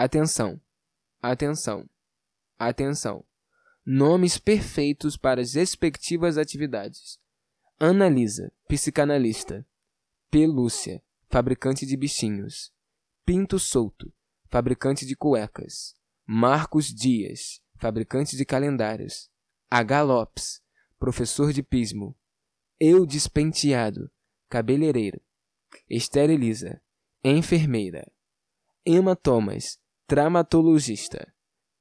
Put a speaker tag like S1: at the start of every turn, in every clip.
S1: Atenção, atenção, atenção. Nomes perfeitos para as respectivas atividades. Analisa, psicanalista. Pelúcia, fabricante de bichinhos. Pinto Solto, fabricante de cuecas. Marcos Dias, fabricante de calendários. H. Lopes, professor de pismo. Eu Despenteado, cabeleireiro. Esteriliza, enfermeira. Emma Thomas, traumatologista.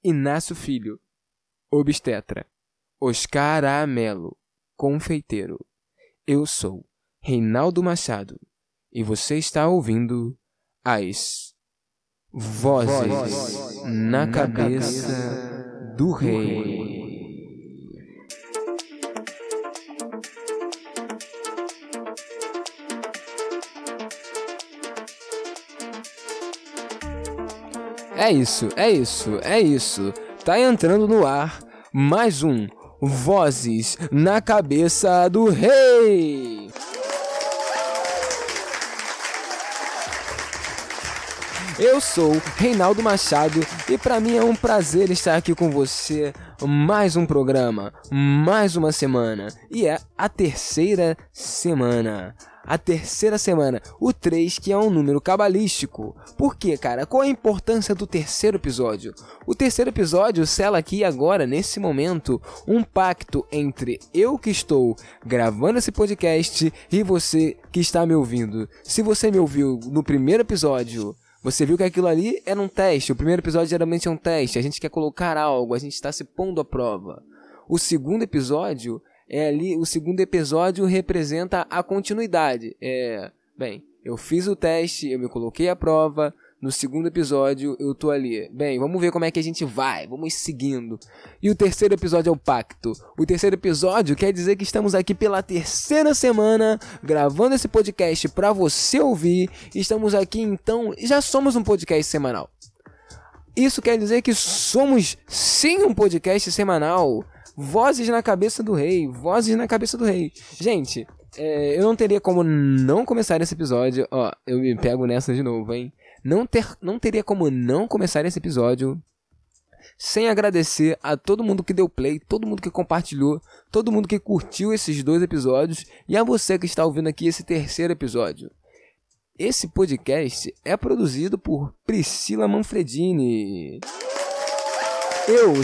S1: Inácio Filho, obstetra. Oscar A. Melo, confeiteiro. Eu sou Reinaldo Machado e você está ouvindo as vozes na cabeça do rei. É isso, é isso, é isso. Tá entrando no ar mais um Vozes na Cabeça do Rei. Eu sou Reinaldo Machado e para mim é um prazer estar aqui com você. Mais um programa, mais uma semana e é a terceira semana a terceira semana, o 3, que é um número cabalístico. Por quê, cara? Qual a importância do terceiro episódio? O terceiro episódio sela aqui agora, nesse momento, um pacto entre eu que estou gravando esse podcast e você que está me ouvindo. Se você me ouviu no primeiro episódio, você viu que aquilo ali era um teste. O primeiro episódio geralmente é um teste. A gente quer colocar algo, a gente está se pondo à prova. O segundo episódio é ali o segundo episódio representa a continuidade. É, bem, eu fiz o teste, eu me coloquei à prova. No segundo episódio eu tô ali. Bem, vamos ver como é que a gente vai, vamos seguindo. E o terceiro episódio é o pacto. O terceiro episódio quer dizer que estamos aqui pela terceira semana gravando esse podcast para você ouvir. Estamos aqui então, já somos um podcast semanal. Isso quer dizer que somos sim um podcast semanal. Vozes na cabeça do rei. Vozes na cabeça do rei. Gente, é, eu não teria como não começar esse episódio. Ó, eu me pego nessa de novo, hein? Não, ter, não teria como não começar esse episódio sem agradecer a todo mundo que deu play, todo mundo que compartilhou, todo mundo que curtiu esses dois episódios e a você que está ouvindo aqui esse terceiro episódio. Esse podcast é produzido por Priscila Manfredini. Eu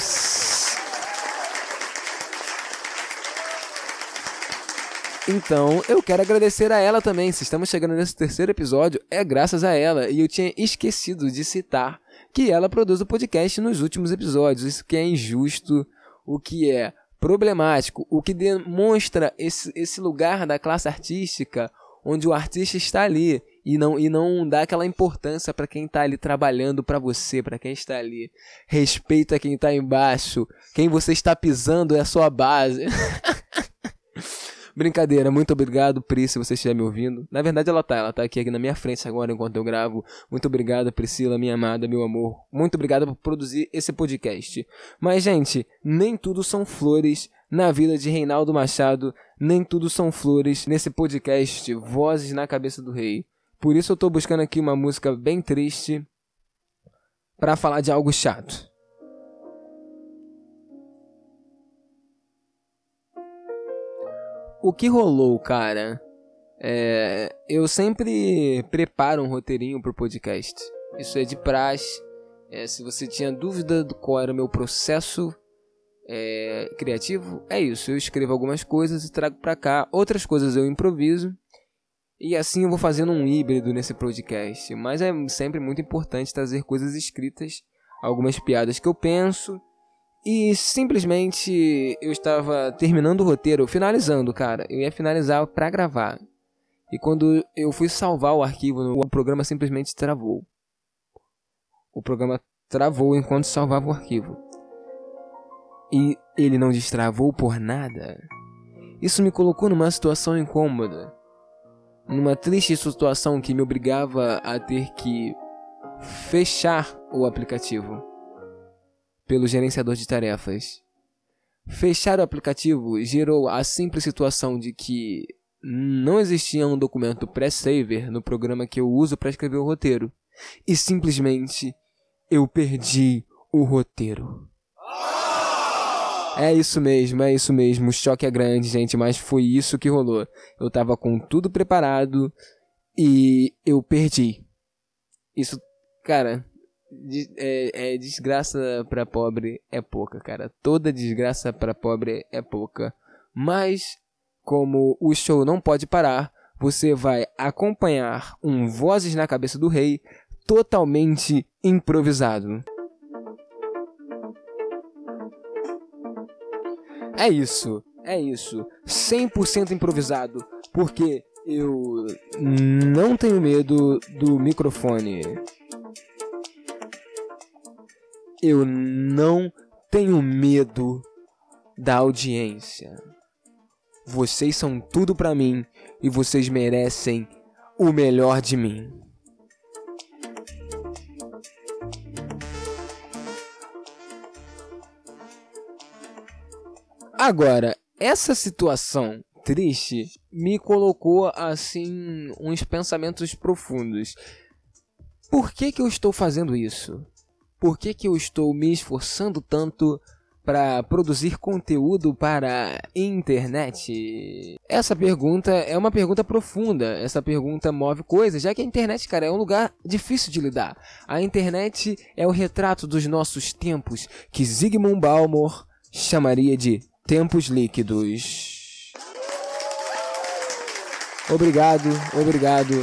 S1: Então, eu quero agradecer a ela também. Se estamos chegando nesse terceiro episódio, é graças a ela. E eu tinha esquecido de citar que ela produz o podcast nos últimos episódios. Isso que é injusto, o que é problemático, o que demonstra esse, esse lugar da classe artística onde o artista está ali e não, e não dá aquela importância para quem está ali trabalhando para você, para quem está ali. Respeita quem está embaixo. Quem você está pisando é a sua base. Brincadeira, muito obrigado, Pri, se você estiver me ouvindo. Na verdade, ela tá, ela tá aqui, aqui na minha frente agora enquanto eu gravo. Muito obrigado, Priscila, minha amada, meu amor. Muito obrigado por produzir esse podcast. Mas, gente, nem tudo são flores na vida de Reinaldo Machado, nem tudo são flores nesse podcast Vozes na Cabeça do Rei. Por isso eu tô buscando aqui uma música bem triste para falar de algo chato. O que rolou, cara? É, eu sempre preparo um roteirinho pro podcast. Isso é de praxe. É, se você tinha dúvida do qual era o meu processo é, criativo, é isso. Eu escrevo algumas coisas e trago pra cá. Outras coisas eu improviso. E assim eu vou fazendo um híbrido nesse podcast. Mas é sempre muito importante trazer coisas escritas, algumas piadas que eu penso e simplesmente eu estava terminando o roteiro, finalizando, cara. Eu ia finalizar para gravar. E quando eu fui salvar o arquivo, o programa simplesmente travou. O programa travou enquanto salvava o arquivo. E ele não destravou por nada. Isso me colocou numa situação incômoda. Numa triste situação que me obrigava a ter que fechar o aplicativo pelo gerenciador de tarefas. Fechar o aplicativo gerou a simples situação de que não existia um documento pré-saver no programa que eu uso para escrever o roteiro. E simplesmente eu perdi o roteiro. É isso mesmo, é isso mesmo. O choque é grande, gente, mas foi isso que rolou. Eu tava com tudo preparado e eu perdi. Isso, cara, é, é desgraça para pobre é pouca, cara. Toda desgraça para pobre é pouca. Mas como o show não pode parar, você vai acompanhar um Vozes na Cabeça do Rei totalmente improvisado. É isso, é isso. 100% improvisado, porque eu não tenho medo do microfone. Eu não tenho medo da audiência. Vocês são tudo para mim e vocês merecem o melhor de mim. Agora, essa situação triste me colocou assim uns pensamentos profundos. Por que que eu estou fazendo isso? Por que que eu estou me esforçando tanto para produzir conteúdo para internet? Essa pergunta é uma pergunta profunda. Essa pergunta move coisas, já que a internet, cara, é um lugar difícil de lidar. A internet é o retrato dos nossos tempos que Zygmunt Balmer chamaria de tempos líquidos. Obrigado, obrigado.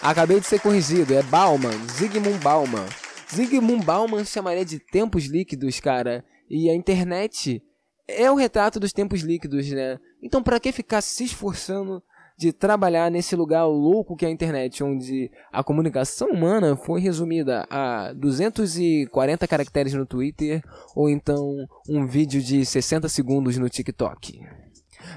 S1: Acabei de ser corrigido, é Bauman, Zygmunt Bauman. Zygmunt Bauman chamaria de tempos líquidos, cara. E a internet é o retrato dos tempos líquidos, né? Então, para que ficar se esforçando de trabalhar nesse lugar louco que é a internet, onde a comunicação humana foi resumida a 240 caracteres no Twitter ou então um vídeo de 60 segundos no TikTok?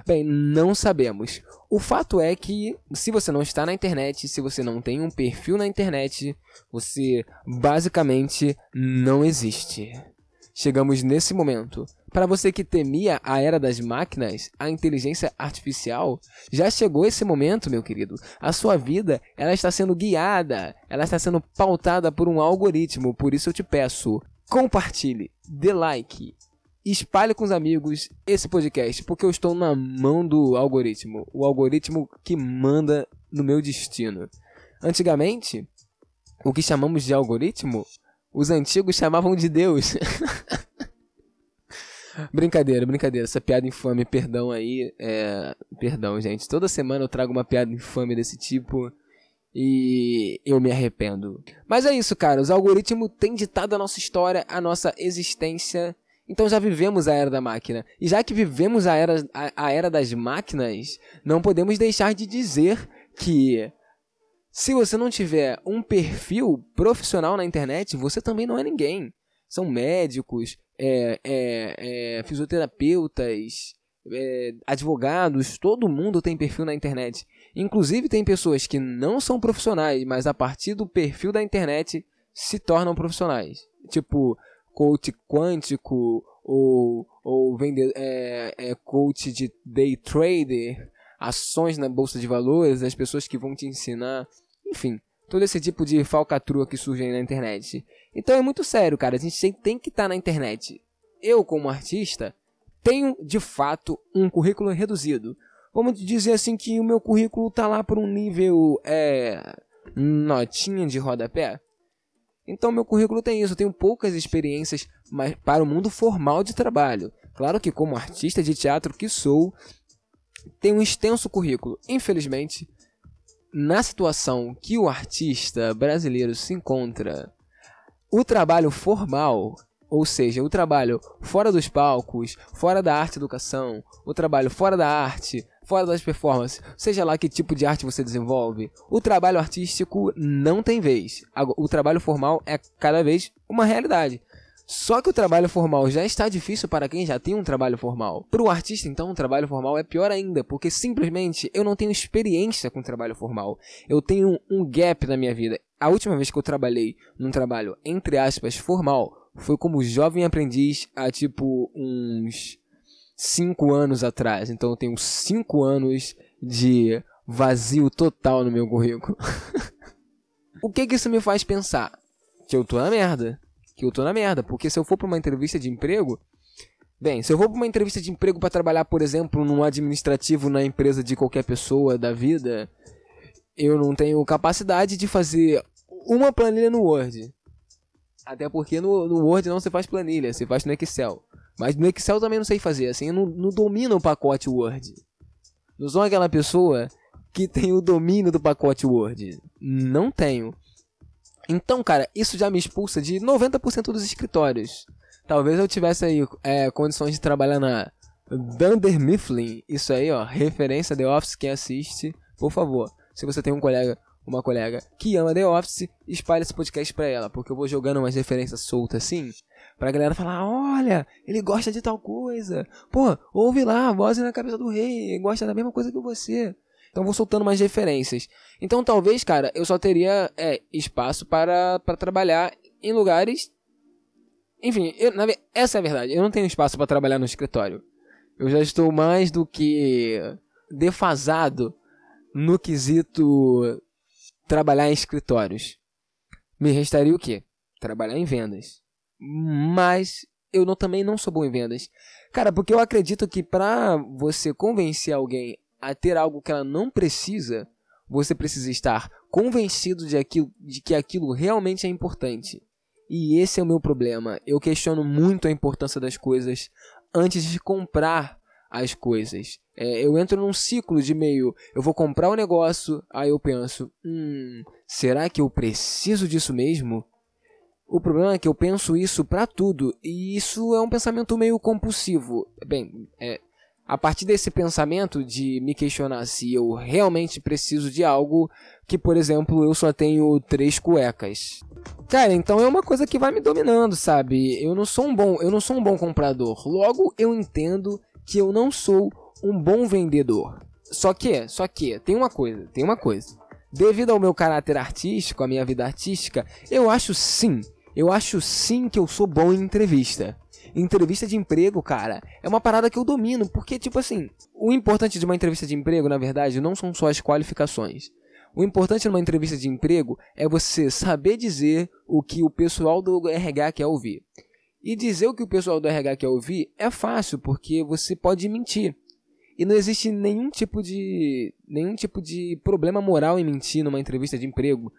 S1: Bem, não sabemos. O fato é que, se você não está na internet, se você não tem um perfil na internet, você basicamente não existe. Chegamos nesse momento. Para você que temia a era das máquinas, a inteligência artificial, já chegou esse momento, meu querido. A sua vida, ela está sendo guiada, ela está sendo pautada por um algoritmo. Por isso eu te peço, compartilhe, dê like, espalhe com os amigos esse podcast, porque eu estou na mão do algoritmo, o algoritmo que manda no meu destino. Antigamente, o que chamamos de algoritmo os antigos chamavam de Deus. brincadeira, brincadeira. Essa piada infame, perdão aí. É... Perdão, gente. Toda semana eu trago uma piada infame desse tipo. E eu me arrependo. Mas é isso, cara. Os algoritmos têm ditado a nossa história, a nossa existência. Então já vivemos a era da máquina. E já que vivemos a era, a, a era das máquinas, não podemos deixar de dizer que se você não tiver um perfil profissional na internet, você também não é ninguém. São médicos, é, é, é, fisioterapeutas, é, advogados, todo mundo tem perfil na internet. Inclusive tem pessoas que não são profissionais, mas a partir do perfil da internet se tornam profissionais. Tipo, coach quântico ou, ou vender, é, é, coach de day trader ações na bolsa de valores, as pessoas que vão te ensinar, enfim, todo esse tipo de falcatrua que surge aí na internet. Então é muito sério, cara, a gente tem que estar tá na internet. Eu, como artista, tenho de fato um currículo reduzido. Vamos dizer assim que o meu currículo tá lá por um nível é notinha de rodapé. Então meu currículo tem isso, eu tenho poucas experiências mas para o mundo formal de trabalho. Claro que como artista de teatro que sou, tem um extenso currículo. Infelizmente, na situação que o artista brasileiro se encontra, o trabalho formal, ou seja, o trabalho fora dos palcos, fora da arte educação, o trabalho fora da arte, fora das performances, seja lá que tipo de arte você desenvolve, o trabalho artístico não tem vez. O trabalho formal é cada vez uma realidade. Só que o trabalho formal já está difícil para quem já tem um trabalho formal. Para o artista, então, o trabalho formal é pior ainda, porque simplesmente eu não tenho experiência com trabalho formal. Eu tenho um gap na minha vida. A última vez que eu trabalhei num trabalho, entre aspas, formal, foi como jovem aprendiz há tipo uns 5 anos atrás. Então eu tenho 5 anos de vazio total no meu currículo. o que, que isso me faz pensar? que eu tô na merda. Que eu tô na merda. Porque se eu for pra uma entrevista de emprego. Bem, se eu vou pra uma entrevista de emprego para trabalhar, por exemplo, num administrativo na empresa de qualquer pessoa da vida, eu não tenho capacidade de fazer uma planilha no Word. Até porque no, no Word não se faz planilha, se faz no Excel. Mas no Excel também não sei fazer, assim, eu não, não domino o pacote Word. Não sou aquela pessoa que tem o domínio do pacote Word. Não tenho. Então, cara, isso já me expulsa de 90% dos escritórios. Talvez eu tivesse aí é, condições de trabalhar na Dunder Mifflin. Isso aí, ó, referência The Office, quem assiste, por favor. Se você tem um colega, uma colega que ama The Office, espalhe esse podcast pra ela, porque eu vou jogando umas referências soltas assim, pra galera falar, olha, ele gosta de tal coisa. Pô, ouve lá, voz na cabeça do rei, ele gosta da mesma coisa que você. Então vou soltando mais referências. Então talvez, cara, eu só teria é, espaço para, para trabalhar em lugares. Enfim, eu, na, essa é a verdade. Eu não tenho espaço para trabalhar no escritório. Eu já estou mais do que defasado no quesito trabalhar em escritórios. Me restaria o quê? Trabalhar em vendas. Mas eu não, também não sou bom em vendas. Cara, porque eu acredito que para você convencer alguém a ter algo que ela não precisa, você precisa estar convencido de, aquilo, de que aquilo realmente é importante. E esse é o meu problema. Eu questiono muito a importância das coisas antes de comprar as coisas. É, eu entro num ciclo de meio, eu vou comprar um negócio, aí eu penso, hum, será que eu preciso disso mesmo? O problema é que eu penso isso para tudo, e isso é um pensamento meio compulsivo. Bem, é, a partir desse pensamento de me questionar se eu realmente preciso de algo que, por exemplo, eu só tenho três cuecas. Cara, então é uma coisa que vai me dominando, sabe? Eu não sou um bom, eu não sou um bom comprador. Logo eu entendo que eu não sou um bom vendedor. Só que, só que tem uma coisa, tem uma coisa. Devido ao meu caráter artístico, à minha vida artística, eu acho sim, eu acho sim que eu sou bom em entrevista entrevista de emprego, cara, é uma parada que eu domino, porque, tipo assim, o importante de uma entrevista de emprego, na verdade, não são só as qualificações. O importante numa entrevista de emprego é você saber dizer o que o pessoal do RH quer ouvir. E dizer o que o pessoal do RH quer ouvir é fácil, porque você pode mentir. E não existe nenhum tipo de nenhum tipo de problema moral em mentir numa entrevista de emprego.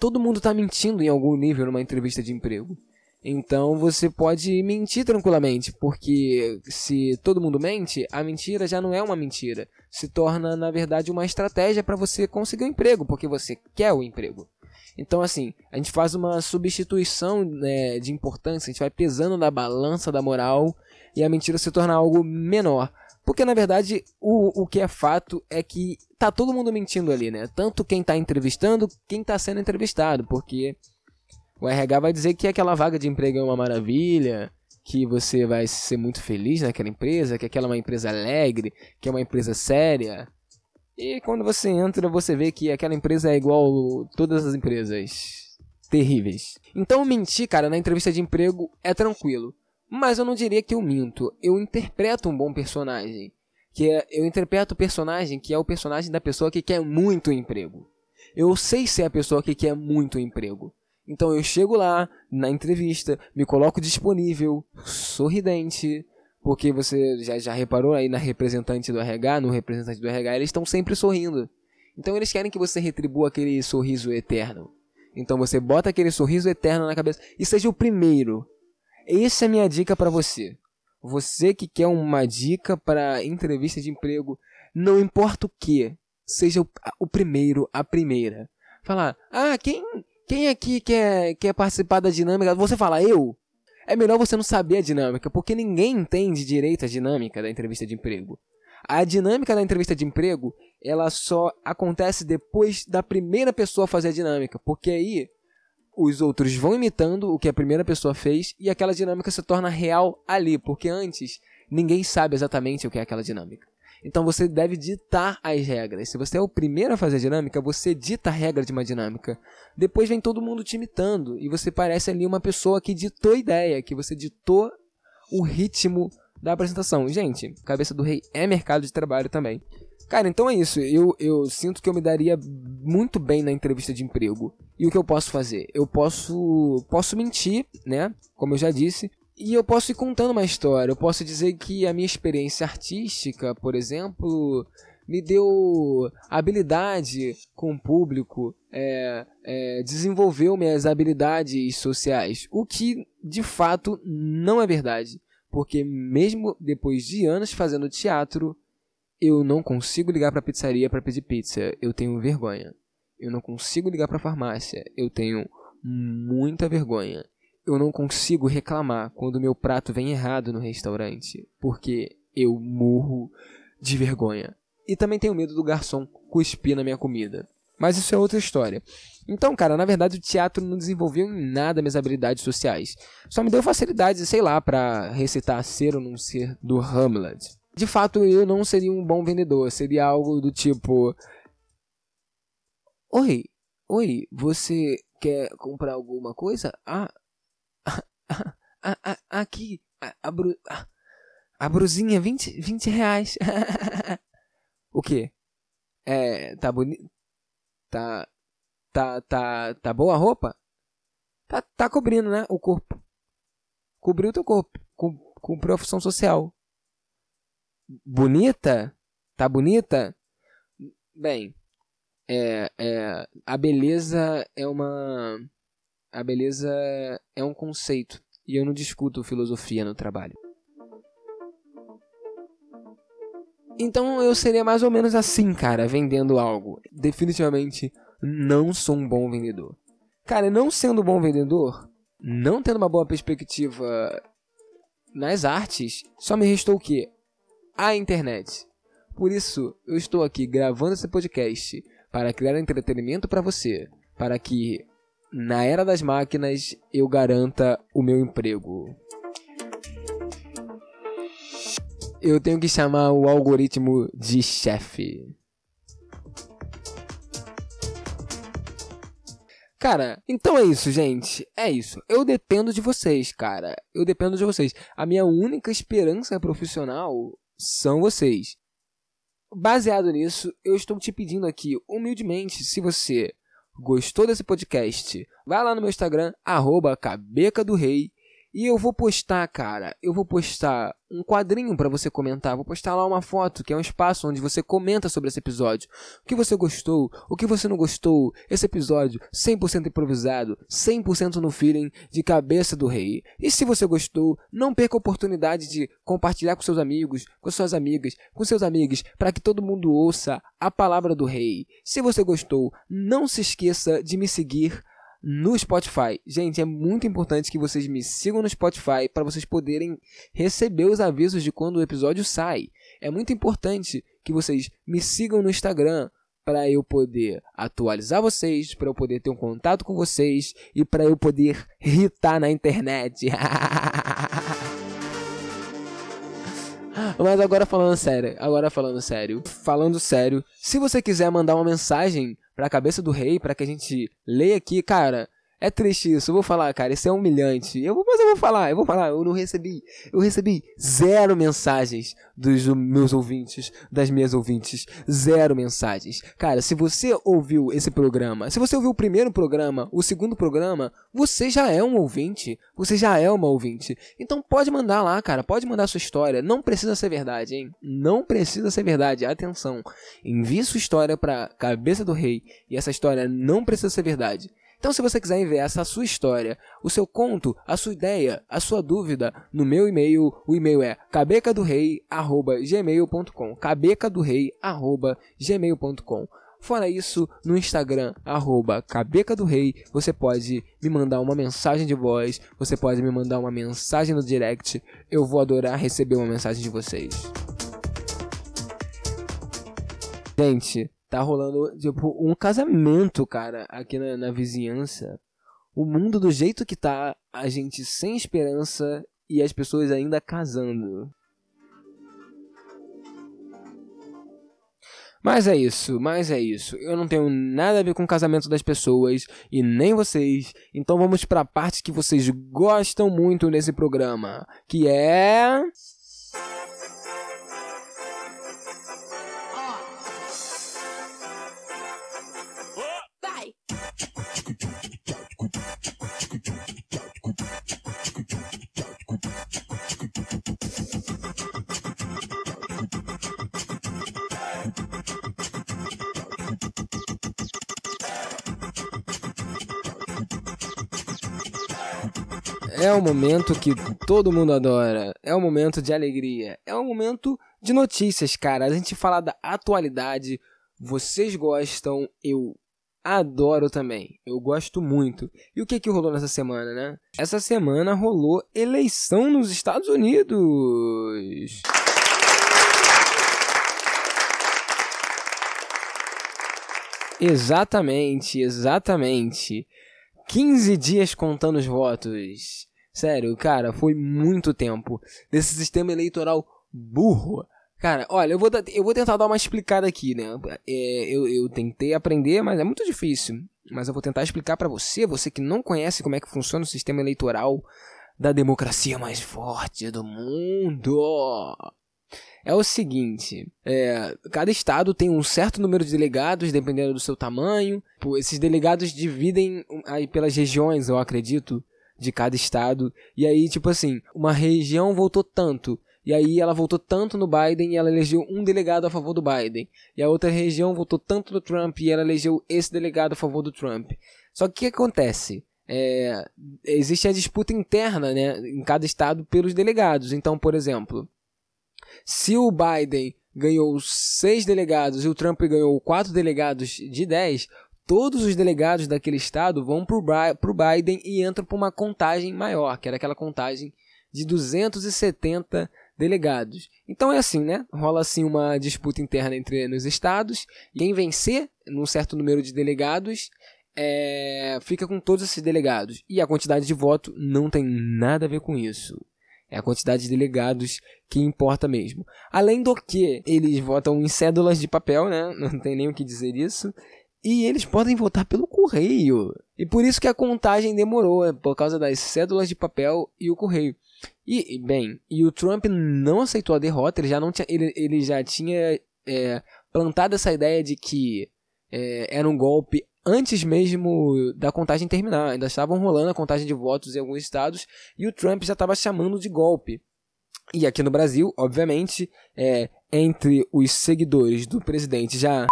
S1: Todo mundo está mentindo em algum nível numa entrevista de emprego. Então você pode mentir tranquilamente, porque se todo mundo mente, a mentira já não é uma mentira. Se torna, na verdade, uma estratégia para você conseguir um emprego, porque você quer o emprego. Então, assim, a gente faz uma substituição né, de importância, a gente vai pesando na balança da moral e a mentira se torna algo menor. Porque, na verdade, o, o que é fato é que tá todo mundo mentindo ali, né? Tanto quem tá entrevistando, quem tá sendo entrevistado, porque o RH vai dizer que aquela vaga de emprego é uma maravilha, que você vai ser muito feliz naquela empresa, que aquela é uma empresa alegre, que é uma empresa séria. E quando você entra, você vê que aquela empresa é igual todas as empresas terríveis. Então mentir, cara, na entrevista de emprego é tranquilo. Mas eu não diria que eu minto. Eu interpreto um bom personagem. Que é, eu interpreto o personagem que é o personagem da pessoa que quer muito emprego. Eu sei ser a pessoa que quer muito emprego. Então eu chego lá na entrevista, me coloco disponível, sorridente, porque você já, já reparou aí na representante do RH, no representante do RH, eles estão sempre sorrindo. Então eles querem que você retribua aquele sorriso eterno. Então você bota aquele sorriso eterno na cabeça e seja o primeiro. Essa é a minha dica para você. Você que quer uma dica para entrevista de emprego, não importa o que, seja o, o primeiro, a primeira. Falar, ah, quem quem aqui quer, quer participar da dinâmica? Você fala eu? É melhor você não saber a dinâmica, porque ninguém entende direito a dinâmica da entrevista de emprego. A dinâmica da entrevista de emprego, ela só acontece depois da primeira pessoa fazer a dinâmica, porque aí os outros vão imitando o que a primeira pessoa fez e aquela dinâmica se torna real ali, porque antes ninguém sabe exatamente o que é aquela dinâmica. Então você deve ditar as regras. Se você é o primeiro a fazer a dinâmica, você dita a regra de uma dinâmica. Depois vem todo mundo te imitando e você parece ali uma pessoa que ditou a ideia, que você ditou o ritmo da apresentação. Gente, cabeça do rei é mercado de trabalho também. Cara, então é isso. Eu, eu sinto que eu me daria muito bem na entrevista de emprego. E o que eu posso fazer? Eu posso, posso mentir, né? Como eu já disse. E eu posso ir contando uma história. Eu posso dizer que a minha experiência artística, por exemplo, me deu habilidade com o público, é, é, desenvolveu minhas habilidades sociais. O que de fato não é verdade. Porque mesmo depois de anos fazendo teatro, eu não consigo ligar para a pizzaria para pedir pizza. Eu tenho vergonha. Eu não consigo ligar para a farmácia. Eu tenho muita vergonha. Eu não consigo reclamar quando meu prato vem errado no restaurante, porque eu morro de vergonha. E também tenho medo do garçom cuspir na minha comida. Mas isso é outra história. Então, cara, na verdade o teatro não desenvolveu em nada minhas habilidades sociais. Só me deu facilidade, sei lá, para recitar ser ou não ser do Hamlet de fato eu não seria um bom vendedor. Seria algo do tipo: Oi, oi, você quer comprar alguma coisa? Ah, ah, ah, ah aqui, a, a, bru, a, a brusinha, 20, 20 reais. o que? É, tá bonito? Tá, tá, tá, tá boa a roupa? Tá, tá cobrindo, né, o corpo. Cobriu o teu corpo, com, com profissão social bonita? Tá bonita? Bem, é, é, a beleza é uma. A beleza é um conceito. E eu não discuto filosofia no trabalho. Então eu seria mais ou menos assim, cara, vendendo algo. Definitivamente não sou um bom vendedor. Cara, não sendo um bom vendedor, não tendo uma boa perspectiva nas artes, só me restou o quê? A internet. Por isso, eu estou aqui gravando esse podcast para criar entretenimento para você, para que na era das máquinas eu garanta o meu emprego. Eu tenho que chamar o algoritmo de chefe. Cara, então é isso, gente. É isso. Eu dependo de vocês, cara. Eu dependo de vocês. A minha única esperança profissional são vocês. Baseado nisso, eu estou te pedindo aqui, humildemente, se você gostou desse podcast, vai lá no meu Instagram, arroba Cabeca do Rei, e eu vou postar, cara, eu vou postar um quadrinho para você comentar. Vou postar lá uma foto, que é um espaço onde você comenta sobre esse episódio. O que você gostou, o que você não gostou. Esse episódio 100% improvisado, 100% no feeling de cabeça do rei. E se você gostou, não perca a oportunidade de compartilhar com seus amigos, com suas amigas, com seus amigos, para que todo mundo ouça a palavra do rei. Se você gostou, não se esqueça de me seguir no Spotify. Gente, é muito importante que vocês me sigam no Spotify para vocês poderem receber os avisos de quando o episódio sai. É muito importante que vocês me sigam no Instagram para eu poder atualizar vocês, para eu poder ter um contato com vocês e para eu poder irritar na internet. Mas agora falando sério, agora falando sério, falando sério, se você quiser mandar uma mensagem pra cabeça do rei, para que a gente leia aqui, cara. É triste isso, eu vou falar, cara, isso é humilhante. Eu mas eu vou falar, eu vou falar, eu não recebi, eu recebi zero mensagens dos meus ouvintes, das minhas ouvintes, zero mensagens. Cara, se você ouviu esse programa, se você ouviu o primeiro programa, o segundo programa, você já é um ouvinte, você já é uma ouvinte. Então pode mandar lá, cara, pode mandar sua história, não precisa ser verdade, hein? Não precisa ser verdade, atenção. Envie sua história pra cabeça do rei e essa história não precisa ser verdade. Então, se você quiser enviar essa sua história, o seu conto, a sua ideia, a sua dúvida, no meu e-mail, o e-mail é cabecadorei@gmail.com. cabecadorei@gmail.com. Fora isso, no Instagram, arroba Cabeca do Rei, você pode me mandar uma mensagem de voz, você pode me mandar uma mensagem no direct. Eu vou adorar receber uma mensagem de vocês. Gente, tá rolando, tipo, um casamento, cara, aqui na, na vizinhança. O mundo do jeito que tá, a gente sem esperança e as pessoas ainda casando. Mas é isso, mas é isso. Eu não tenho nada a ver com o casamento das pessoas e nem vocês. Então vamos para a parte que vocês gostam muito nesse programa, que é É o momento que todo mundo adora. É o momento de alegria. É o momento de notícias, cara. A gente fala da atualidade. Vocês gostam, eu adoro também. Eu gosto muito. E o que que rolou nessa semana, né? Essa semana rolou eleição nos Estados Unidos. Exatamente, exatamente. 15 dias contando os votos. Sério, cara, foi muito tempo desse sistema eleitoral burro. Cara, olha, eu vou, eu vou tentar dar uma explicada aqui, né? É, eu, eu tentei aprender, mas é muito difícil. Mas eu vou tentar explicar para você, você que não conhece como é que funciona o sistema eleitoral da democracia mais forte do mundo. É o seguinte, é, cada estado tem um certo número de delegados, dependendo do seu tamanho. Esses delegados dividem aí pelas regiões, eu acredito de cada estado. E aí, tipo assim, uma região votou tanto. E aí ela votou tanto no Biden e ela elegeu um delegado a favor do Biden. E a outra região votou tanto no Trump e ela elegeu esse delegado a favor do Trump. Só que o que acontece? É, existe a disputa interna né, em cada estado pelos delegados. Então, por exemplo, se o Biden ganhou seis delegados e o Trump ganhou quatro delegados de dez, todos os delegados daquele estado vão para o Biden e entram para uma contagem maior, que era aquela contagem de 270 delegados. Então é assim, né? Rola assim uma disputa interna entre os estados. Quem vencer num certo número de delegados é, fica com todos esses delegados. E a quantidade de voto não tem nada a ver com isso. É a quantidade de delegados que importa mesmo. Além do que, eles votam em cédulas de papel, né? Não tem nem o que dizer isso. E eles podem votar pelo correio. E por isso que a contagem demorou, é por causa das cédulas de papel e o correio. E, bem, e o Trump não aceitou a derrota, ele já, não tinha, ele, ele já tinha é, plantado essa ideia de que é, era um golpe antes mesmo da contagem terminar. Ainda estavam rolando a contagem de votos em alguns estados e o Trump já estava chamando de golpe. E aqui no Brasil, obviamente, é, entre os seguidores do presidente já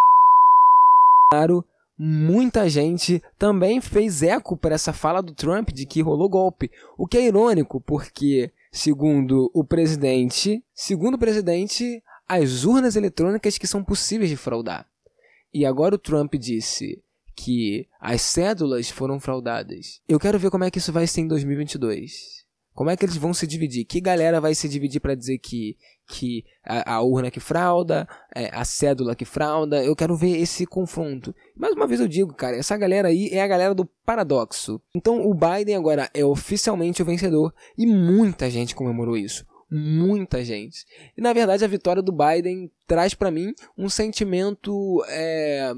S1: claro, muita gente também fez eco para essa fala do Trump de que rolou golpe. O que é irônico, porque, segundo o presidente, segundo o presidente, as urnas eletrônicas que são possíveis de fraudar. E agora o Trump disse que as cédulas foram fraudadas. Eu quero ver como é que isso vai ser em 2022. Como é que eles vão se dividir? Que galera vai se dividir para dizer que, que a, a, urna que frauda, é, a cédula que frauda? Eu quero ver esse confronto. Mais uma vez eu digo, cara, essa galera aí é a galera do paradoxo. Então o Biden agora é oficialmente o vencedor e muita gente comemorou isso. Muita gente. E na verdade a vitória do Biden traz para mim um sentimento. É,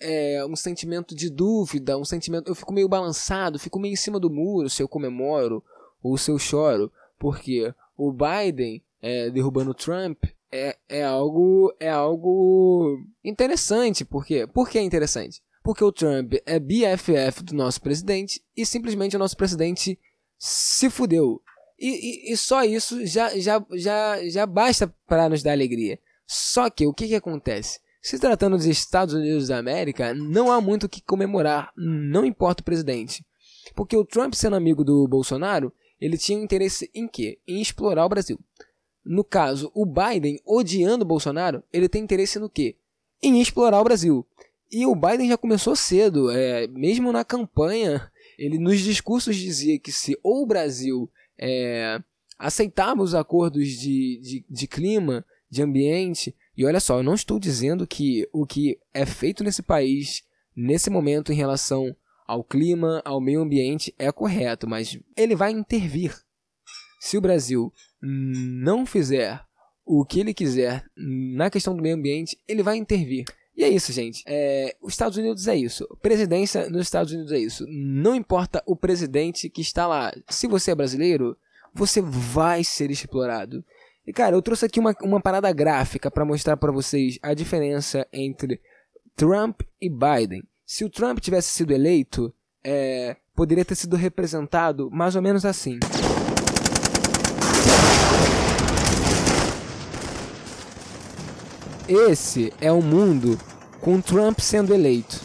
S1: é, um sentimento de dúvida, um sentimento. Eu fico meio balançado, fico meio em cima do muro se eu comemoro ou se eu choro, porque o Biden é, derrubando o Trump é, é algo é algo interessante, porque por que é interessante? Porque o Trump é BFF do nosso presidente e simplesmente o nosso presidente se fudeu. E, e, e só isso já, já, já, já basta para nos dar alegria. Só que o que, que acontece? Se tratando dos Estados Unidos da América, não há muito o que comemorar, não importa o presidente. Porque o Trump sendo amigo do Bolsonaro, ele tinha interesse em quê? Em explorar o Brasil. No caso, o Biden, odiando o Bolsonaro, ele tem interesse no quê? Em explorar o Brasil. E o Biden já começou cedo, é, mesmo na campanha, ele nos discursos dizia que se ou o Brasil é, aceitava os acordos de, de, de clima, de ambiente, e olha só, eu não estou dizendo que o que é feito nesse país, nesse momento, em relação ao clima, ao meio ambiente é correto, mas ele vai intervir. Se o Brasil não fizer o que ele quiser na questão do meio ambiente, ele vai intervir. E é isso, gente. É, os Estados Unidos é isso. Presidência nos Estados Unidos é isso. Não importa o presidente que está lá. Se você é brasileiro, você vai ser explorado. E cara, eu trouxe aqui uma, uma parada gráfica para mostrar para vocês a diferença entre Trump e Biden se o Trump tivesse sido eleito, é, poderia ter sido representado mais ou menos assim. Esse é o mundo com Trump sendo eleito.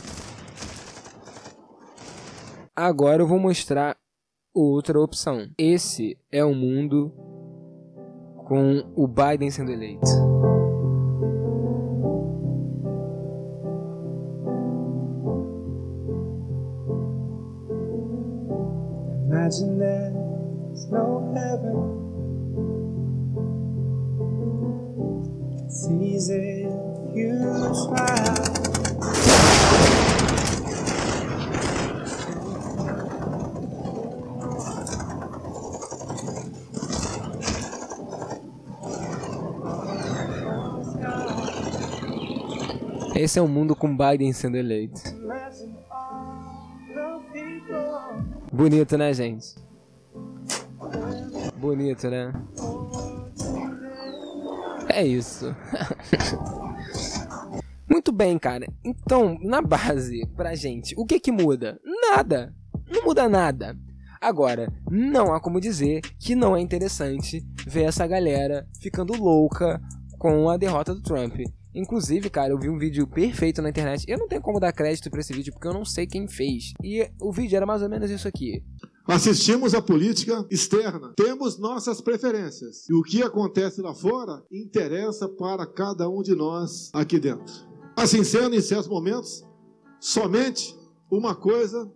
S1: Agora eu vou mostrar outra opção. Esse é o mundo com o Biden sendo eleito. Imagine there's no heaven. Esse é o mundo com Biden sendo eleito. Bonito, né, gente? Bonito, né? É isso. Muito bem, cara. Então, na base, pra gente, o que que muda? Nada. Não muda nada. Agora, não há como dizer que não é interessante ver essa galera ficando louca com a derrota do Trump. Inclusive, cara, eu vi um vídeo perfeito na internet. Eu não tenho como dar crédito para esse vídeo porque eu não sei quem fez. E o vídeo era mais ou menos isso aqui.
S2: Assistimos a política externa, temos nossas preferências. E o que acontece lá fora interessa para cada um de nós aqui dentro. Assim sendo, em certos momentos, somente uma coisa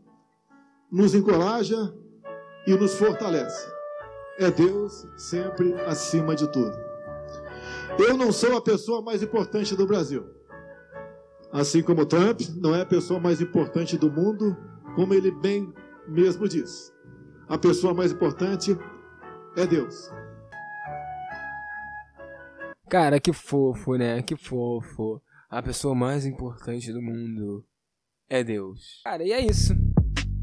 S2: nos encoraja e nos fortalece: é Deus sempre acima de tudo. Eu não sou a pessoa mais importante do Brasil. Assim como Trump não é a pessoa mais importante do mundo, como ele bem mesmo diz. A pessoa mais importante é Deus.
S1: Cara, que fofo, né? Que fofo. A pessoa mais importante do mundo é Deus. Cara, e é isso.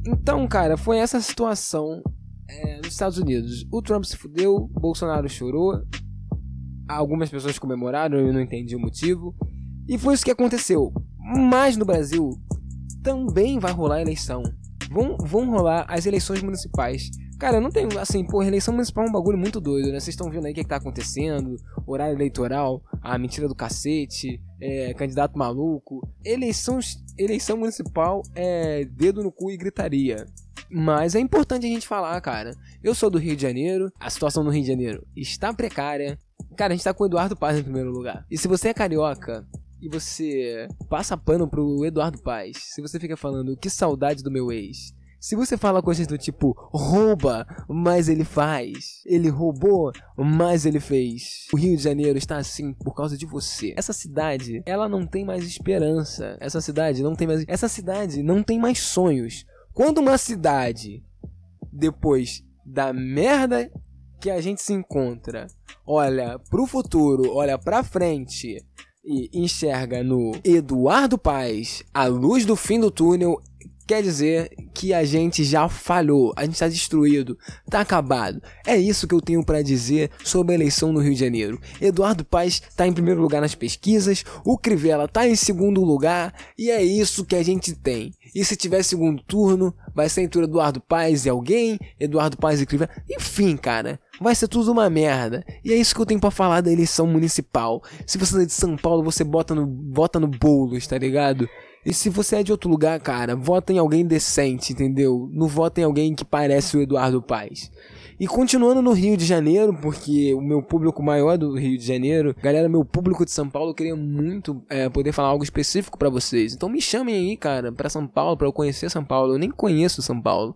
S1: Então, cara, foi essa situação é, nos Estados Unidos. O Trump se fudeu, Bolsonaro chorou, Algumas pessoas comemoraram, eu não entendi o motivo. E foi isso que aconteceu. Mas no Brasil também vai rolar eleição. Vão, vão rolar as eleições municipais. Cara, não tenho, assim, pô, eleição municipal é um bagulho muito doido, né? Vocês estão vendo aí o que, é que tá acontecendo, horário eleitoral, a mentira do cacete, é, candidato maluco. Eleição, eleição municipal é dedo no cu e gritaria. Mas é importante a gente falar, cara. Eu sou do Rio de Janeiro, a situação no Rio de Janeiro está precária. Cara, a gente tá com o Eduardo Paz em primeiro lugar. E se você é carioca e você passa pano pro Eduardo Paz, se você fica falando que saudade do meu ex, se você fala coisas do tipo rouba, mas ele faz, ele roubou, mas ele fez. O Rio de Janeiro está assim por causa de você. Essa cidade, ela não tem mais esperança. Essa cidade não tem mais, essa cidade não tem mais sonhos. Quando uma cidade depois da merda que a gente se encontra, olha pro futuro, olha pra frente enxerga no Eduardo Paz a luz do fim do túnel, quer dizer que a gente já falhou, a gente está destruído, está acabado. É isso que eu tenho para dizer sobre a eleição no Rio de Janeiro. Eduardo Paes está em primeiro lugar nas pesquisas, o Crivella está em segundo lugar e é isso que a gente tem. E se tiver segundo turno, vai ser entre Eduardo Paes e alguém, Eduardo Paes e Crivella, enfim, cara. Vai ser tudo uma merda. E é isso que eu tenho para falar da eleição municipal. Se você é de São Paulo, você bota no, bota no bolo, tá ligado? E se você é de outro lugar, cara, vota em alguém decente, entendeu? Não vota em alguém que parece o Eduardo Paes. E continuando no Rio de Janeiro, porque o meu público maior do Rio de Janeiro, galera, meu público de São Paulo, eu queria muito é, poder falar algo específico para vocês. Então me chamem aí, cara, para São Paulo, para eu conhecer São Paulo. Eu nem conheço São Paulo.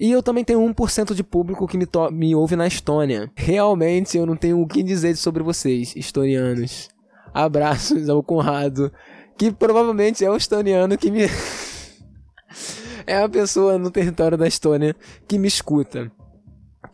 S1: E eu também tenho 1% de público que me, me ouve na Estônia. Realmente eu não tenho o que dizer sobre vocês, estonianos. Abraços ao Conrado, que provavelmente é o estoniano que me. é a pessoa no território da Estônia que me escuta.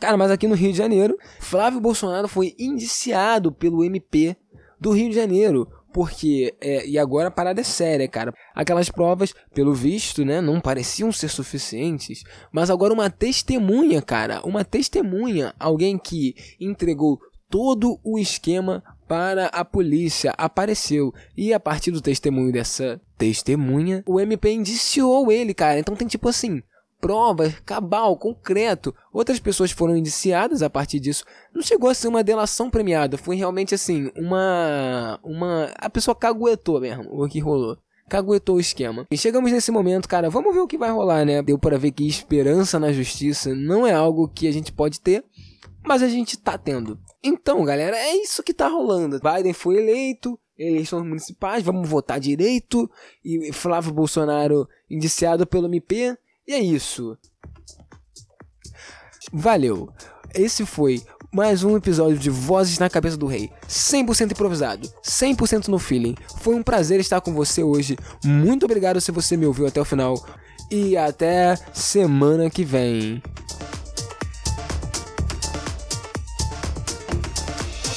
S1: Cara, mas aqui no Rio de Janeiro, Flávio Bolsonaro foi indiciado pelo MP do Rio de Janeiro. Porque, é, e agora a parada é séria, cara. Aquelas provas, pelo visto, né, não pareciam ser suficientes. Mas agora uma testemunha, cara, uma testemunha, alguém que entregou todo o esquema para a polícia apareceu. E a partir do testemunho dessa testemunha, o MP indiciou ele, cara. Então tem tipo assim, prova, cabal, concreto. Outras pessoas foram indiciadas a partir disso. Não chegou a ser uma delação premiada, foi realmente assim, uma uma a pessoa caguetou mesmo o que rolou. caguetou o esquema. E chegamos nesse momento, cara, vamos ver o que vai rolar, né? Deu para ver que esperança na justiça não é algo que a gente pode ter, mas a gente tá tendo. Então, galera, é isso que tá rolando. Biden foi eleito, eleições municipais, vamos votar direito, e Flávio Bolsonaro indiciado pelo MP, e é isso. Valeu. Esse foi mais um episódio de Vozes na Cabeça do Rei. 100% improvisado, 100% no feeling. Foi um prazer estar com você hoje. Muito obrigado se você me ouviu até o final. E até semana que vem.